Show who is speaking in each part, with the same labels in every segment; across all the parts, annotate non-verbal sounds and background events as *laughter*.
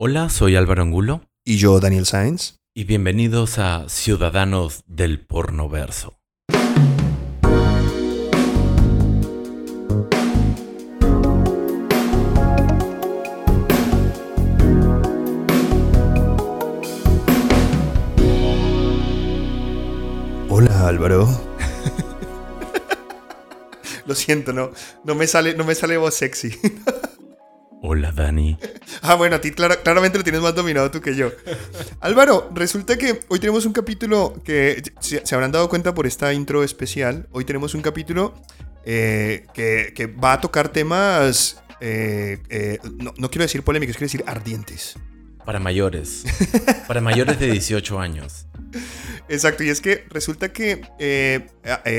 Speaker 1: Hola, soy Álvaro Angulo.
Speaker 2: Y yo, Daniel Sáenz.
Speaker 1: Y bienvenidos a Ciudadanos del Pornoverso.
Speaker 2: Hola, Álvaro. *laughs* Lo siento, no, no me sale, no me sale voz sexy. *laughs*
Speaker 1: Hola, Dani.
Speaker 2: Ah, bueno, a ti claramente lo tienes más dominado tú que yo. Álvaro, resulta que hoy tenemos un capítulo que se, habrán dado cuenta por esta intro especial. Hoy tenemos un capítulo eh, que, va a tocar temas, eh, eh, no, quiero decir polémicos, quiero decir ardientes.
Speaker 1: Para mayores. Para mayores de 18 años.
Speaker 2: Exacto, y es que resulta que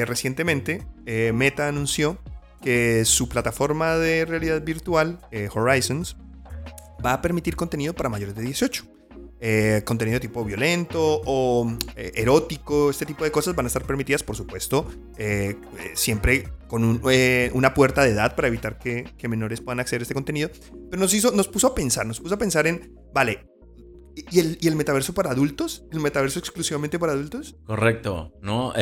Speaker 2: recientemente Meta anunció que su plataforma de realidad virtual, eh, Horizons, va a permitir contenido para mayores de 18. Eh, contenido tipo violento o eh, erótico, este tipo de cosas van a estar permitidas, por supuesto, siempre con una puerta de edad para evitar que, menores puedan acceder a este contenido. Pero nos, hizo, nos puso a pensar, nos puso a pensar en, vale, ¿y el, ¿y el metaverso para adultos? ¿El metaverso exclusivamente para adultos?
Speaker 1: Correcto, ¿no?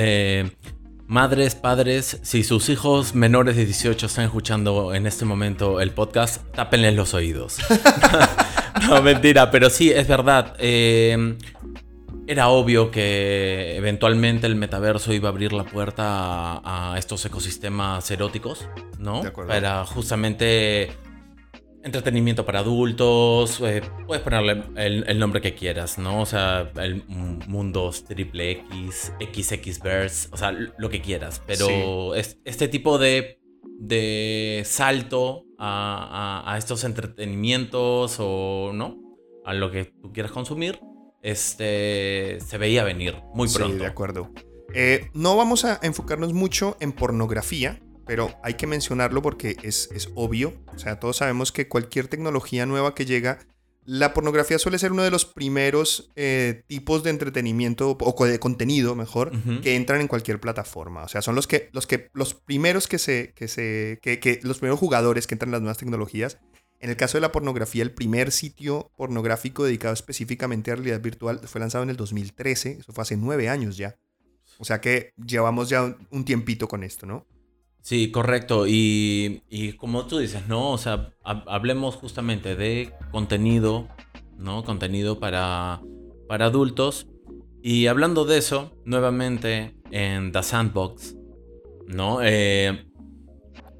Speaker 1: Madres, padres, si sus hijos menores de 18 están escuchando en este momento el podcast, tápenles los oídos. *laughs* no, mentira, pero sí, es verdad. Eh, era obvio que eventualmente el metaverso iba a abrir la puerta a, a estos ecosistemas eróticos, ¿no?
Speaker 2: De acuerdo.
Speaker 1: Para justamente entretenimiento para adultos, eh, puedes ponerle el, nombre que quieras, ¿no? O sea, el mundos triple X, XXverse, o sea, lo que quieras. Pero es, este tipo de, de salto a, estos entretenimientos o, ¿no? A lo que tú quieras consumir, este, se veía venir muy pronto.
Speaker 2: Sí, de acuerdo. Eh, no vamos a enfocarnos mucho en pornografía, pero hay que mencionarlo porque es, obvio. O sea, todos sabemos que cualquier tecnología nueva que llega, la pornografía suele ser uno de los primeros eh, tipos de entretenimiento o de contenido, mejor, que entran en cualquier plataforma. O sea, son los que los que los primeros que se que se que, los primeros jugadores que entran en las nuevas tecnologías. En el caso de la pornografía, el primer sitio pornográfico dedicado específicamente a realidad virtual fue lanzado en el 2013. Eso fue hace nueve años ya. O sea que llevamos ya un tiempito con esto, ¿no?
Speaker 1: Sí, correcto. Y, como tú dices, ¿no? O sea, hablemos justamente de contenido, ¿no? Contenido para, para adultos. Y hablando de eso, nuevamente en The Sandbox, ¿no? Eh,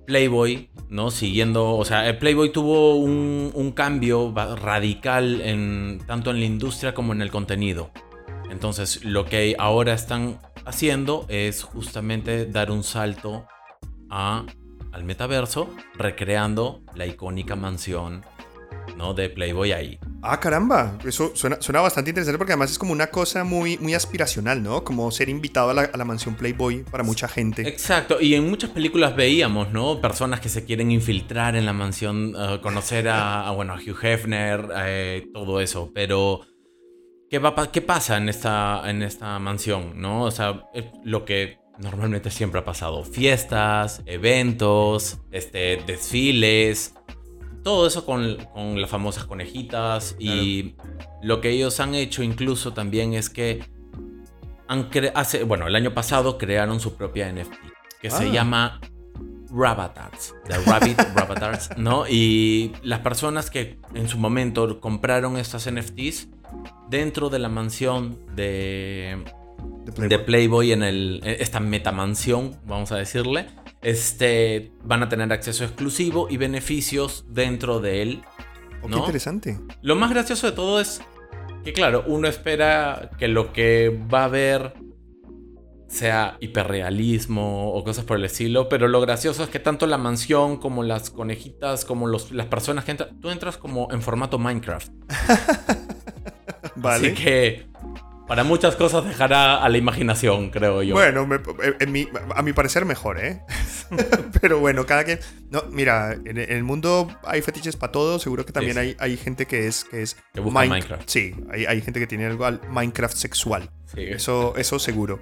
Speaker 1: Playboy, ¿no? Siguiendo, o sea, Playboy tuvo un, un, cambio radical en, tanto en la industria como en el contenido. Entonces, lo que ahora están haciendo es justamente dar un salto al metaverso, recreando la icónica mansión ¿no? de Playboy ahí.
Speaker 2: Ah, caramba, eso suena, bastante interesante porque además es como una cosa muy, muy aspiracional, ¿no? Como ser invitado a la, mansión Playboy para mucha gente.
Speaker 1: Exacto, y en muchas películas veíamos, ¿no? Personas que se quieren infiltrar en la mansión, eh, conocer a, bueno, a Hugh Hefner, eh, todo eso, pero... ¿Qué, va, ¿Qué pasa en esta, en esta mansión, no? O sea, lo que normalmente siempre ha pasado fiestas, eventos, este, desfiles, todo eso con, las famosas conejitas y lo que ellos han hecho incluso también es que han hace, bueno, el año pasado crearon su propia NFT que se ah. llama Rabatards, The Rabbit *laughs* Rabatards, ¿no? Y las personas que en su momento compraron estas NFTs dentro de la mansión de de Playboy. en el, esta metamansión, vamos a decirle, este, van a tener acceso exclusivo y beneficios dentro de él.
Speaker 2: Oh, qué interesante.
Speaker 1: Lo más gracioso de todo es que, claro, uno espera que lo que va a ver sea hiperrealismo o cosas por el estilo, pero lo gracioso es que tanto la mansión como las conejitas, como los, las personas que entran, tú entras como en formato Minecraft. *laughs*
Speaker 2: vale.
Speaker 1: Así que para muchas cosas dejará a la imaginación, creo yo.
Speaker 2: Bueno, a mi parecer mejor, ¿eh? *laughs* Pero bueno, cada quien... No, mira, en, el mundo hay fetiches para todo. Seguro que también Hay, hay gente que es... Que, es
Speaker 1: que busca Minecraft.
Speaker 2: Sí, hay, gente que tiene algo al Minecraft sexual. Sí. Eso, eso seguro.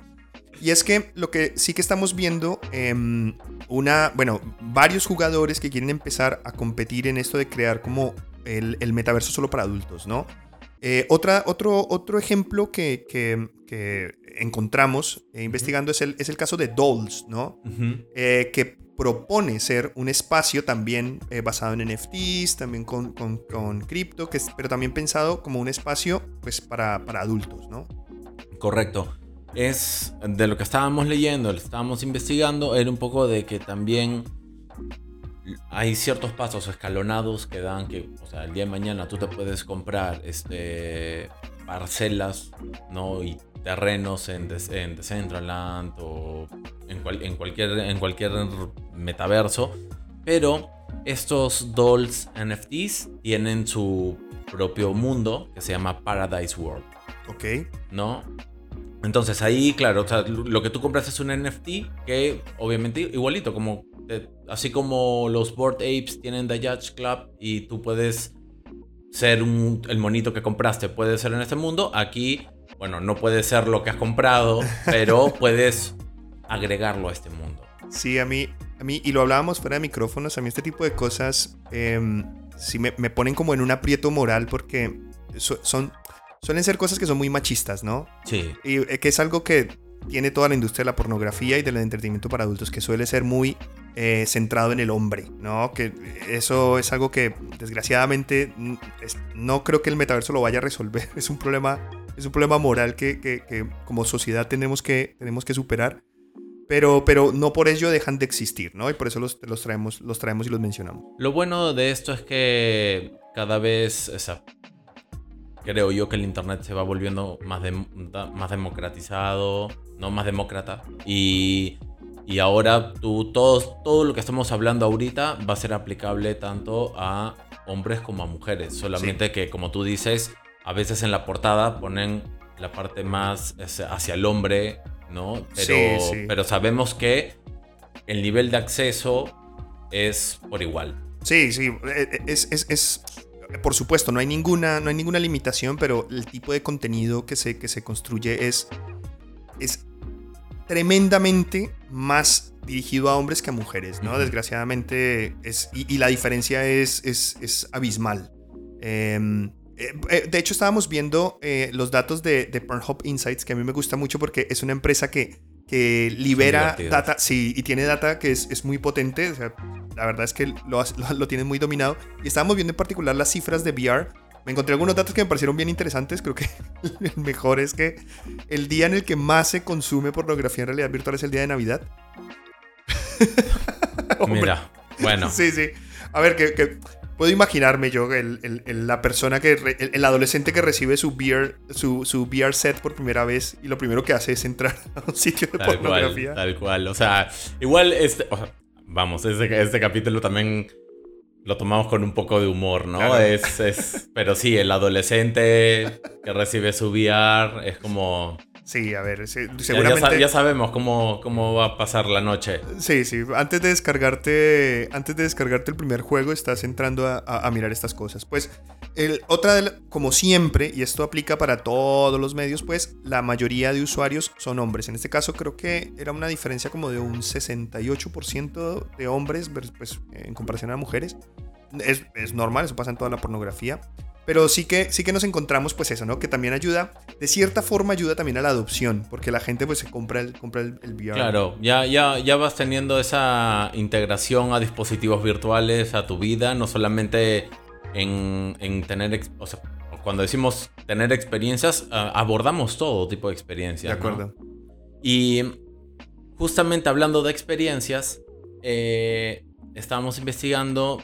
Speaker 2: Y es que lo que sí que estamos viendo, em, una, bueno, varios jugadores que quieren empezar a competir en esto de crear como el, el metaverso solo para adultos, ¿no? Eh, otra, otro, otro ejemplo que, que, que encontramos eh, investigando es el, es el caso de Dolls, ¿no? Eh, que propone ser un espacio también basado en NFTs, también con, con, con cripto, que pero también pensado como un espacio pues, para, para adultos, ¿no?
Speaker 1: Correcto. Es de lo que estábamos leyendo, lo estábamos investigando, era un poco de que también hay ciertos pasos escalonados que dan que, o sea, el día de mañana tú te puedes comprar este, parcelas, ¿no? Y terrenos en, en Decentraland o en, en, cualquier, en cualquier metaverso, pero estos dolls NFTs tienen su propio mundo que se llama Paradise World.
Speaker 2: Ok.
Speaker 1: ¿No? Entonces ahí, claro, o sea, lo que tú compras es un NFT que obviamente igualito, como así como los Board Apes tienen The Judge Club y tú puedes ser el monito que compraste, puede ser en este mundo, aquí, bueno, no puede ser lo que has comprado, *laughs* pero puedes agregarlo a este mundo.
Speaker 2: Sí, a mí, a mí, y lo hablábamos fuera de micrófonos, a mí este tipo de cosas eh, sí me, me, ponen como en un aprieto moral porque son, suelen ser cosas que son muy machistas, ¿no?
Speaker 1: Sí.
Speaker 2: Y eh, que es algo que tiene toda la industria de la pornografía y del entretenimiento para adultos, que suele ser muy eh, centrado en el hombre, ¿no? Que eso es algo que desgraciadamente no creo que el metaverso lo vaya a resolver. *laughs* Es un problema, es un problema moral que, que, como sociedad tenemos que, tenemos que superar. Pero, pero no por ello dejan de existir, ¿no? Y por eso los, los, traemos, los traemos y los mencionamos.
Speaker 1: Lo bueno de esto es que cada vez, creo yo que el Internet se va volviendo más, de, más democratizado, no más demócrata. Y, y ahora tú, todo, todo lo que estamos hablando ahorita va a ser aplicable tanto a hombres como a mujeres. Solamente que, como tú dices, a veces en la portada ponen la parte más hacia el hombre, ¿no? Pero, pero sabemos que el nivel de acceso es por igual.
Speaker 2: Sí, sí, e, e, es, es, es, por supuesto, no hay, ninguna, no hay ninguna limitación, pero el tipo de contenido que se, que se construye es, es tremendamente más dirigido a hombres que a mujeres, ¿no? Desgraciadamente, es, y, la diferencia es, es, es abismal. Em, eh, eh, de hecho, estábamos viendo eh, los datos de, de Pornhub Insights, que a mí me gusta mucho porque es una empresa que, que libera data, sí, y tiene data que es, es muy potente. O sea, la verdad es que lo, *laughs* lo, lo tienen muy dominado. Y estábamos viendo en particular las cifras de VR me encontré algunos datos que me parecieron bien interesantes. Creo que *laughs* el mejor es que el día en el que más se consume pornografía en realidad virtual es el día de Navidad. *laughs*
Speaker 1: Mira, bueno.
Speaker 2: Sí, sí. A ver, que, puedo imaginarme yo, el, la persona que, el, adolescente que recibe su VR, su, su VR set por primera vez y lo primero que hace es entrar a un sitio de pornografía.
Speaker 1: tal cual. O sea, igual, este, vamos, este, este capítulo también lo tomamos con un poco de humor, ¿no? Es, es, pero sí, el adolescente que recibe su VR es como...
Speaker 2: Sí, a ver, seguramente...
Speaker 1: Ya, ya, sabemos cómo, cómo va a pasar la noche.
Speaker 2: Sí, sí, antes de descargarte, antes de descargarte el primer juego estás entrando a, a, mirar estas cosas. Pues, el, otra, de como siempre, y esto aplica para todos los medios, pues la mayoría de usuarios son hombres. En este caso creo que era una diferencia como de un 68% de hombres pues, en comparación a mujeres. Es, normal, eso pasa en toda la pornografía. Pero sí que, sí que nos encontramos pues eso, ¿no? Que también ayuda, de cierta forma ayuda también a la adopción, porque la gente pues se compra el, compra el, VR.
Speaker 1: Claro, ya, ya, ya vas teniendo esa integración a dispositivos virtuales, a tu vida, no solamente en, en tener, o sea, cuando decimos tener experiencias, abordamos todo tipo de experiencias.
Speaker 2: De acuerdo.
Speaker 1: Y justamente hablando de experiencias, eh, estábamos investigando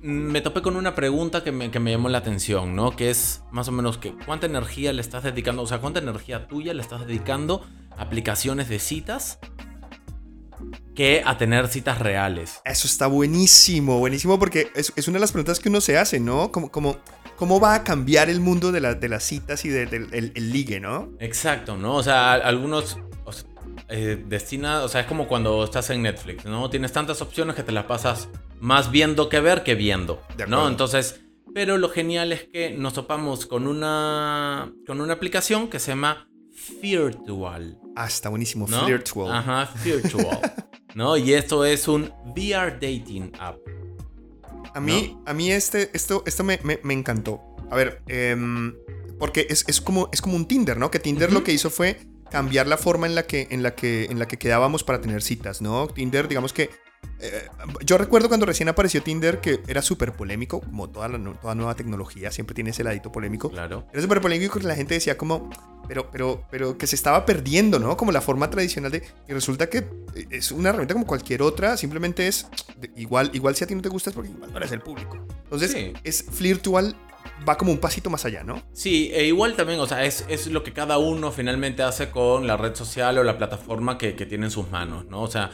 Speaker 1: me topé con una pregunta que me, llamó la atención, ¿no? Que es más o menos que cuánta energía le estás dedicando, o sea, cuánta energía tuya le estás dedicando a aplicaciones de citas que a tener citas reales.
Speaker 2: Eso está buenísimo, buenísimo porque es, una de las preguntas que uno se hace, ¿no? Como, como, ¿Cómo va a cambiar el mundo de, de las citas y del el ligue, ¿no?
Speaker 1: Exacto, ¿no? O sea, algunos eh, destina, o sea, es como cuando estás en Netflix, ¿no? Tienes tantas opciones que te las pasas más viendo que ver que viendo, ¿no? Entonces, pero lo genial es que nos topamos con una con una aplicación que se llama Virtual.
Speaker 2: Ah, está buenísimo,
Speaker 1: ¿no?
Speaker 2: Virtual.
Speaker 1: Ajá, Virtual. *laughs* ¿No? Y esto es un VR dating app.
Speaker 2: A mí, a mí este, esto, esto me, me, encantó. A ver, em, porque es, es, como, es como un Tinder, ¿no? Que Tinder lo que hizo fue cambiar la forma en la que, en la que, en la que quedábamos para tener citas, ¿no? Tinder, digamos que eh, yo recuerdo cuando recién apareció Tinder que era súper polémico, como toda, la, toda nueva tecnología, siempre tiene ese ladito polémico.
Speaker 1: Claro.
Speaker 2: Era súper polémico porque la gente decía como, pero, pero, pero que se estaba perdiendo, ¿no? Como la forma tradicional de... Y resulta que es una herramienta como cualquier otra, simplemente es igual, igual si a ti no te gusta es porque igual no eres el público. Entonces, es virtual va como un pasito más allá, ¿no?
Speaker 1: Sí, e igual también, o sea, es, es, lo que cada uno finalmente hace con la red social o la plataforma que, que tiene en sus manos, ¿no? O sea,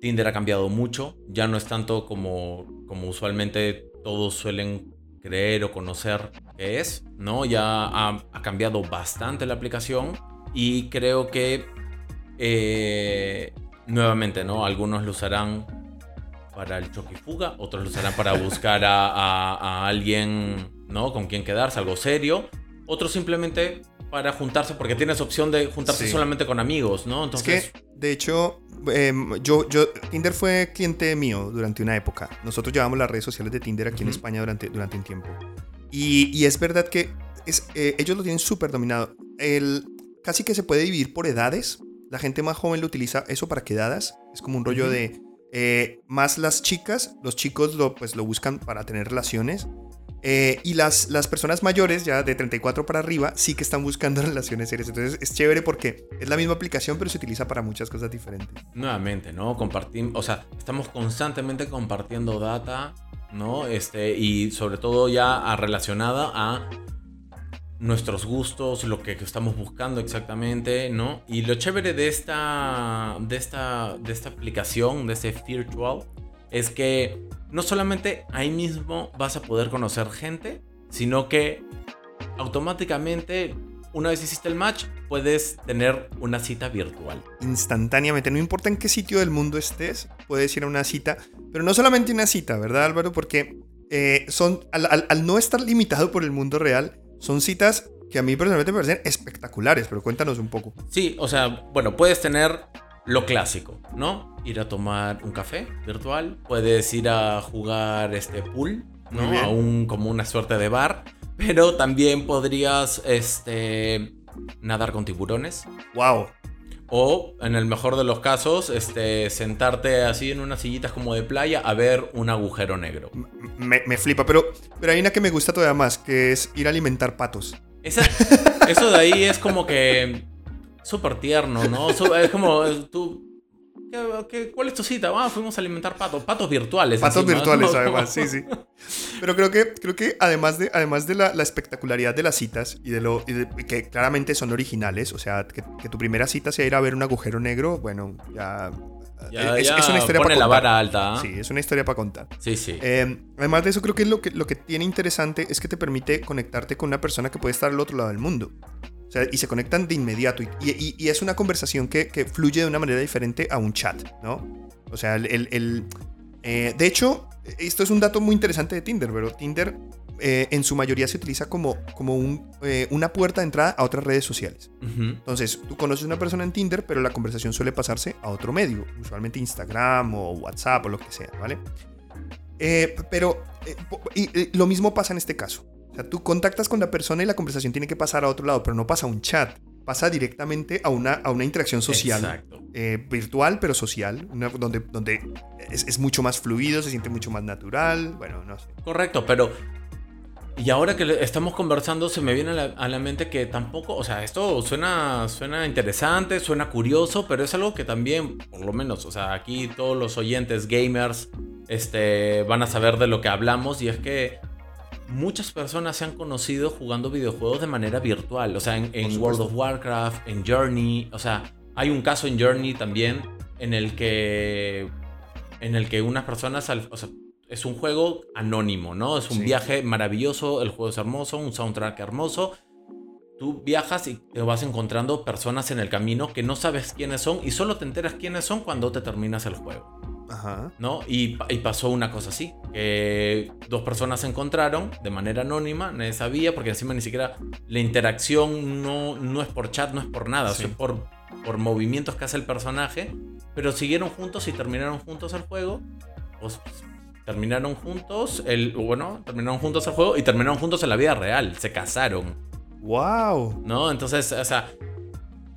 Speaker 1: Tinder ha cambiado mucho, ya no es tanto como, como usualmente todos suelen creer o conocer que es, ¿no? Ya ha, cambiado bastante la aplicación y creo que eh, nuevamente, ¿no? Algunos lo usarán para el choque y fuga, otros lo usarán para buscar a, alguien, ¿no? Con quien quedarse, algo serio, otros simplemente para juntarse porque tienes opción de juntarse solamente con amigos, ¿no?
Speaker 2: Entonces, de hecho, Em, yo, yo, Tinder fue cliente mío durante una época. Nosotros llevamos las redes sociales de Tinder aquí en España durante, durante un tiempo. Y, y es verdad que es, eh, ellos lo tienen súper dominado. El, casi que se puede dividir por edades. La gente más joven lo utiliza eso para quedadas. Es como un rollo de... Eh, más las chicas, los chicos lo, pues, lo buscan para tener relaciones. Eh, y las, las personas mayores, ya de 34 para arriba, sí que están buscando *laughs* relaciones serias. Entonces es chévere porque es la misma aplicación, pero se utiliza para muchas cosas diferentes.
Speaker 1: Nuevamente, ¿no? Compartimos, o sea, estamos constantemente compartiendo data, ¿no? Este, y sobre todo ya relacionada a nuestros gustos, lo que estamos buscando exactamente, ¿no? Y lo chévere de esta, de esta, de esta aplicación, de este Virtual, es que no solamente ahí mismo vas a poder conocer gente, sino que automáticamente, una vez hiciste el match, puedes tener una cita virtual.
Speaker 2: Instantáneamente, no importa en qué sitio del mundo estés, puedes ir a una cita, pero no solamente una cita, ¿verdad Álvaro? Porque eh, son, al, al no estar limitado por el mundo real, son citas que a mí personalmente me parecen espectaculares, pero cuéntanos un poco.
Speaker 1: Sí, o sea, bueno, puedes tener lo clásico, ¿no? Ir a tomar un café virtual, puedes ir a jugar este pool, ¿no? A un, como una suerte de bar, pero también podrías este nadar con tiburones.
Speaker 2: Wow.
Speaker 1: O, en el mejor de los casos, este, sentarte así en unas sillitas como de playa a ver un agujero negro.
Speaker 2: Me, me flipa, pero, pero hay una que me gusta todavía más, que es ir a alimentar patos.
Speaker 1: eso de ahí es como que súper tierno, ¿no? Es como tú. cuál es tu cita? Ah, fuimos a alimentar patos. Patos virtuales.
Speaker 2: Patos virtuales, además, sí, sí. *laughs* Pero creo que, creo que además de, además de la, espectacularidad de las citas y de lo que claramente son originales, o sea, que, tu primera cita sea ir a ver un agujero negro, bueno, ya.
Speaker 1: es, una historia para la vara alta.
Speaker 2: ¿ah? Sí, es una historia para contar.
Speaker 1: Sí, sí.
Speaker 2: Eh, además de eso, creo que lo, que lo que tiene interesante es que te permite conectarte con una persona que puede estar al otro lado del mundo y se conectan de inmediato. Y, es una conversación que, fluye de una manera diferente a un chat, ¿no? O sea, el... Eh, de hecho, esto es un dato muy interesante de Tinder, pero Tinder eh, en su mayoría se utiliza como, como un, eh, una puerta de entrada a otras redes sociales. Entonces, tú conoces a una persona en Tinder, pero la conversación suele pasarse a otro medio, usualmente Instagram o WhatsApp o lo que sea, ¿vale? pero y, lo mismo pasa en este caso. Sea, tú contactas con la persona y la conversación tiene que pasar a otro lado, pero no pasa a un chat. Pasa directamente a una, a una interacción social. Eh, virtual, pero social. donde donde es, mucho más fluido, se siente mucho más natural. Bueno, no sé.
Speaker 1: Correcto, pero y ahora que estamos conversando, se me viene a la, mente que tampoco, o sea, esto suena, suena interesante, suena curioso, pero es algo que también, por lo menos, o sea, aquí todos los oyentes gamers este, van a saber de lo que hablamos y es que muchas personas se han conocido jugando videojuegos de manera virtual. O sea, en, World of Warcraft, en Journey. O sea, hay un caso en Journey también en el que. En el que unas personas. O sea, es un juego anónimo, ¿no? Es un viaje maravilloso, el juego es hermoso, un soundtrack hermoso. Tú viajas y te vas encontrando personas en el camino que no sabes quiénes son y solo te enteras quiénes son cuando te terminas el juego. ¿No? Y, pasó una cosa así, que dos personas se encontraron de manera anónima, nadie sabía, porque encima ni siquiera la interacción no, no es por chat, no es por nada, es por, por movimientos que hace el personaje, pero siguieron juntos y terminaron juntos el juego, pues terminaron juntos, el, bueno, terminaron juntos el juego y terminaron juntos en la vida real, se casaron.
Speaker 2: ¡Wow!
Speaker 1: ¿No? Entonces, o sea...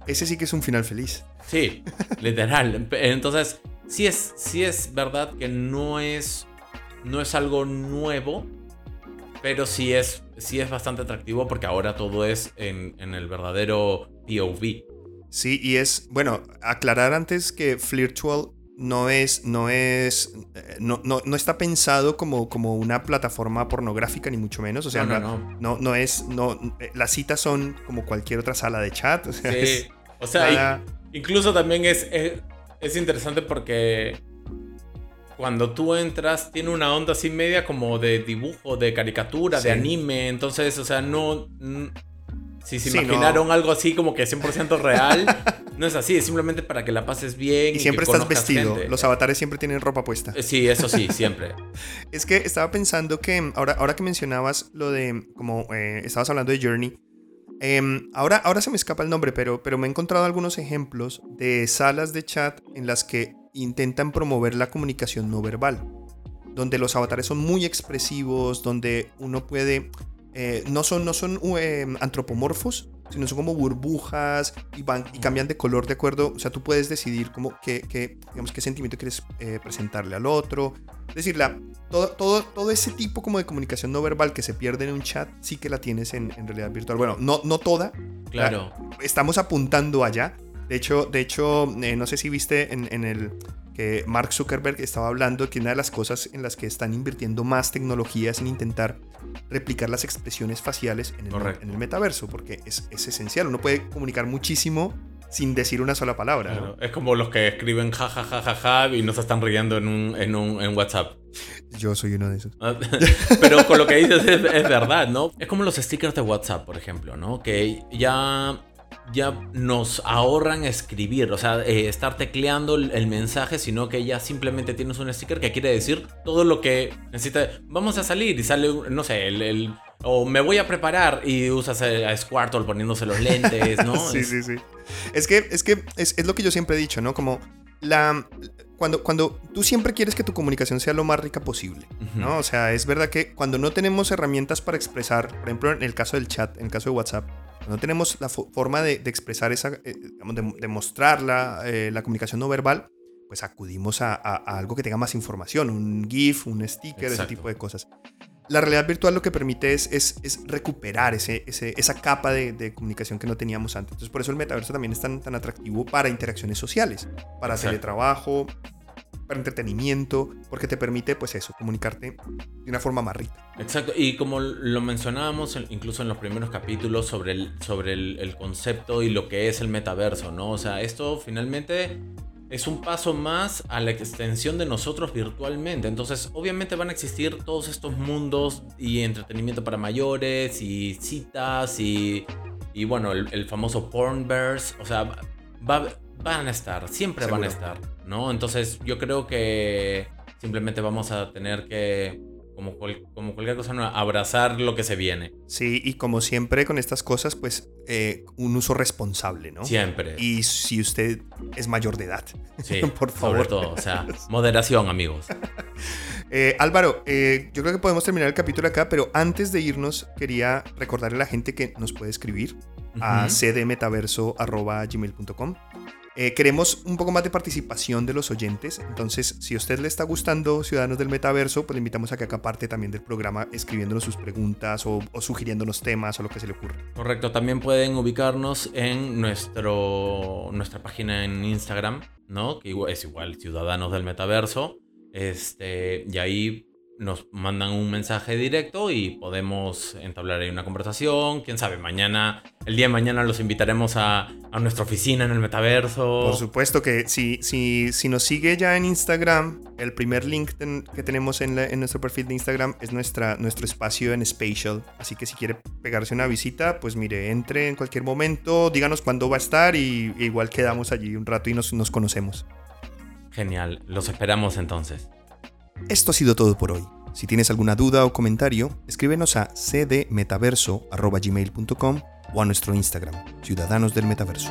Speaker 2: Ese sí que es un final feliz.
Speaker 1: Sí, literal. Entonces, sí es, sí es verdad que no es, no es algo nuevo, pero sí es, sí es bastante atractivo porque ahora todo es en, en el verdadero POV.
Speaker 2: Sí, y es, bueno, aclarar antes que Flirtual no es, no es, eh, no, no, no, está pensado como, como una plataforma pornográfica ni mucho menos. O sea, no, no, no. no, es, no, eh, las citas son como cualquier otra sala de chat. O sea,
Speaker 1: sí. o sea incluso también es, es, interesante porque cuando tú entras tiene una onda así media como de dibujo, de caricatura, de anime. Entonces, o sea, no... Si se imaginaron algo así como que 100% real, *laughs* no es así, es simplemente para que la pases bien.
Speaker 2: Y, siempre estás vestido, los avatares siempre tienen ropa puesta.
Speaker 1: Eh, sí, eso sí, siempre. *laughs*
Speaker 2: es que estaba pensando que ahora, ahora que mencionabas lo de, como eh, estabas hablando de Journey, em, ahora, ahora se me escapa el nombre, pero, pero me he encontrado algunos ejemplos de salas de chat en las que intentan promover la comunicación no verbal, donde los avatares son muy expresivos, donde uno puede eh, no son, no son eh, antropomorfos, sino son como burbujas y, van, y cambian de color de acuerdo. O sea, tú puedes decidir cómo, qué, digamos, qué sentimiento quieres eh, presentarle al otro. Es decir, la, todo, todo, todo ese tipo como de comunicación no verbal que se pierde en un chat, sí que la tienes en, en realidad virtual. Bueno, no, no toda.
Speaker 1: Claro.
Speaker 2: estamos apuntando allá. De hecho, de hecho no sé si viste en, en el que Mark Zuckerberg estaba hablando que una de las cosas en las que están invirtiendo más tecnología es en intentar replicar las expresiones faciales en el, en el metaverso, porque es, es, esencial. Uno puede comunicar muchísimo sin decir una sola palabra.
Speaker 1: Es como los que escriben jajajajaja y no se están riendo en, un, en, un, en WhatsApp.
Speaker 2: Yo soy uno de esos. Ah, *laughs*
Speaker 1: pero con lo que dices es, es, verdad, ¿no? Es como los stickers de WhatsApp, por ejemplo, ¿no? Que ya ya nos ahorran escribir, o sea, eh, estar tecleando el, mensaje, sino que ya simplemente tienes un sticker que quiere decir todo lo que necesita. Vamos a salir y sale, no sé, el, o me voy a preparar y usas a Squirtle poniéndose los lentes, ¿no? *laughs*
Speaker 2: sí, sí, sí. Es que, es, que es, es, lo que yo siempre he dicho, ¿no? Como la, cuando, cuando tú siempre quieres que tu comunicación sea lo más rica posible, ¿no? O sea, es verdad que cuando no tenemos herramientas para expresar, por ejemplo, en el caso del chat, en el caso de WhatsApp, no tenemos la forma de, expresar esa, eh, digamos, de, mostrar la, eh, la, comunicación no verbal, pues acudimos a, algo que tenga más información, un GIF, un sticker, ese tipo de cosas. La realidad virtual lo que permite es, es, es recuperar ese, ese, esa capa de, comunicación que no teníamos antes. Entonces, por eso el metaverso también es tan, tan atractivo para interacciones sociales, para teletrabajo, para entretenimiento, porque te permite, pues eso, comunicarte de una forma más rica.
Speaker 1: Exacto, y como lo mencionábamos incluso en los primeros capítulos sobre el, sobre el, concepto y lo que es el metaverso, ¿no? O sea, esto finalmente es un paso más a la extensión de nosotros virtualmente. Entonces, obviamente van a existir todos estos mundos y entretenimiento para mayores y citas y, y bueno, el, famoso pornverse. O sea, va, van a estar, siempre van a estar, ¿no? Entonces yo creo que simplemente vamos a tener que, como, como cualquier cosa, abrazar lo que se viene.
Speaker 2: Sí, y como siempre con estas cosas, pues eh, un uso responsable, ¿no?
Speaker 1: Siempre.
Speaker 2: Y si usted es mayor de edad, *laughs*
Speaker 1: sí, por favor. Sobre todo, o sea, *laughs* moderación, amigos. *laughs*
Speaker 2: Eh, Álvaro, eh, yo creo que podemos terminar el capítulo acá, pero antes de irnos, quería recordarle a la gente que nos puede escribir a cdmetaverso.gmail.com eh, queremos un poco más de participación de los oyentes, entonces si a usted le está gustando Ciudadanos del Metaverso, pues le invitamos a que acá parte también del programa escribiéndonos sus preguntas o, o sugiriéndonos temas o lo que se le ocurra.
Speaker 1: Correcto, también pueden ubicarnos en nuestro, nuestra página en Instagram, ¿no? Que es igual Ciudadanos del Metaverso, este, y ahí nos mandan un mensaje directo y podemos entablar ahí una conversación. Quién sabe, mañana, el día de mañana los invitaremos a, a nuestra oficina en el metaverso.
Speaker 2: Por supuesto que si, si, si nos sigue ya en Instagram, el primer link que tenemos en, en, nuestro perfil de Instagram es nuestra, nuestro espacio en Spatial. Así que si quiere pegarse una visita, pues mire, entre en cualquier momento, díganos cuándo va a estar y igual quedamos allí un rato y nos, nos conocemos.
Speaker 1: Genial, los esperamos entonces.
Speaker 2: Esto ha sido todo por hoy. Si tienes alguna duda o comentario, escríbenos a cdmetaverso.gmail.com o a nuestro Instagram, Ciudadanos del Metaverso.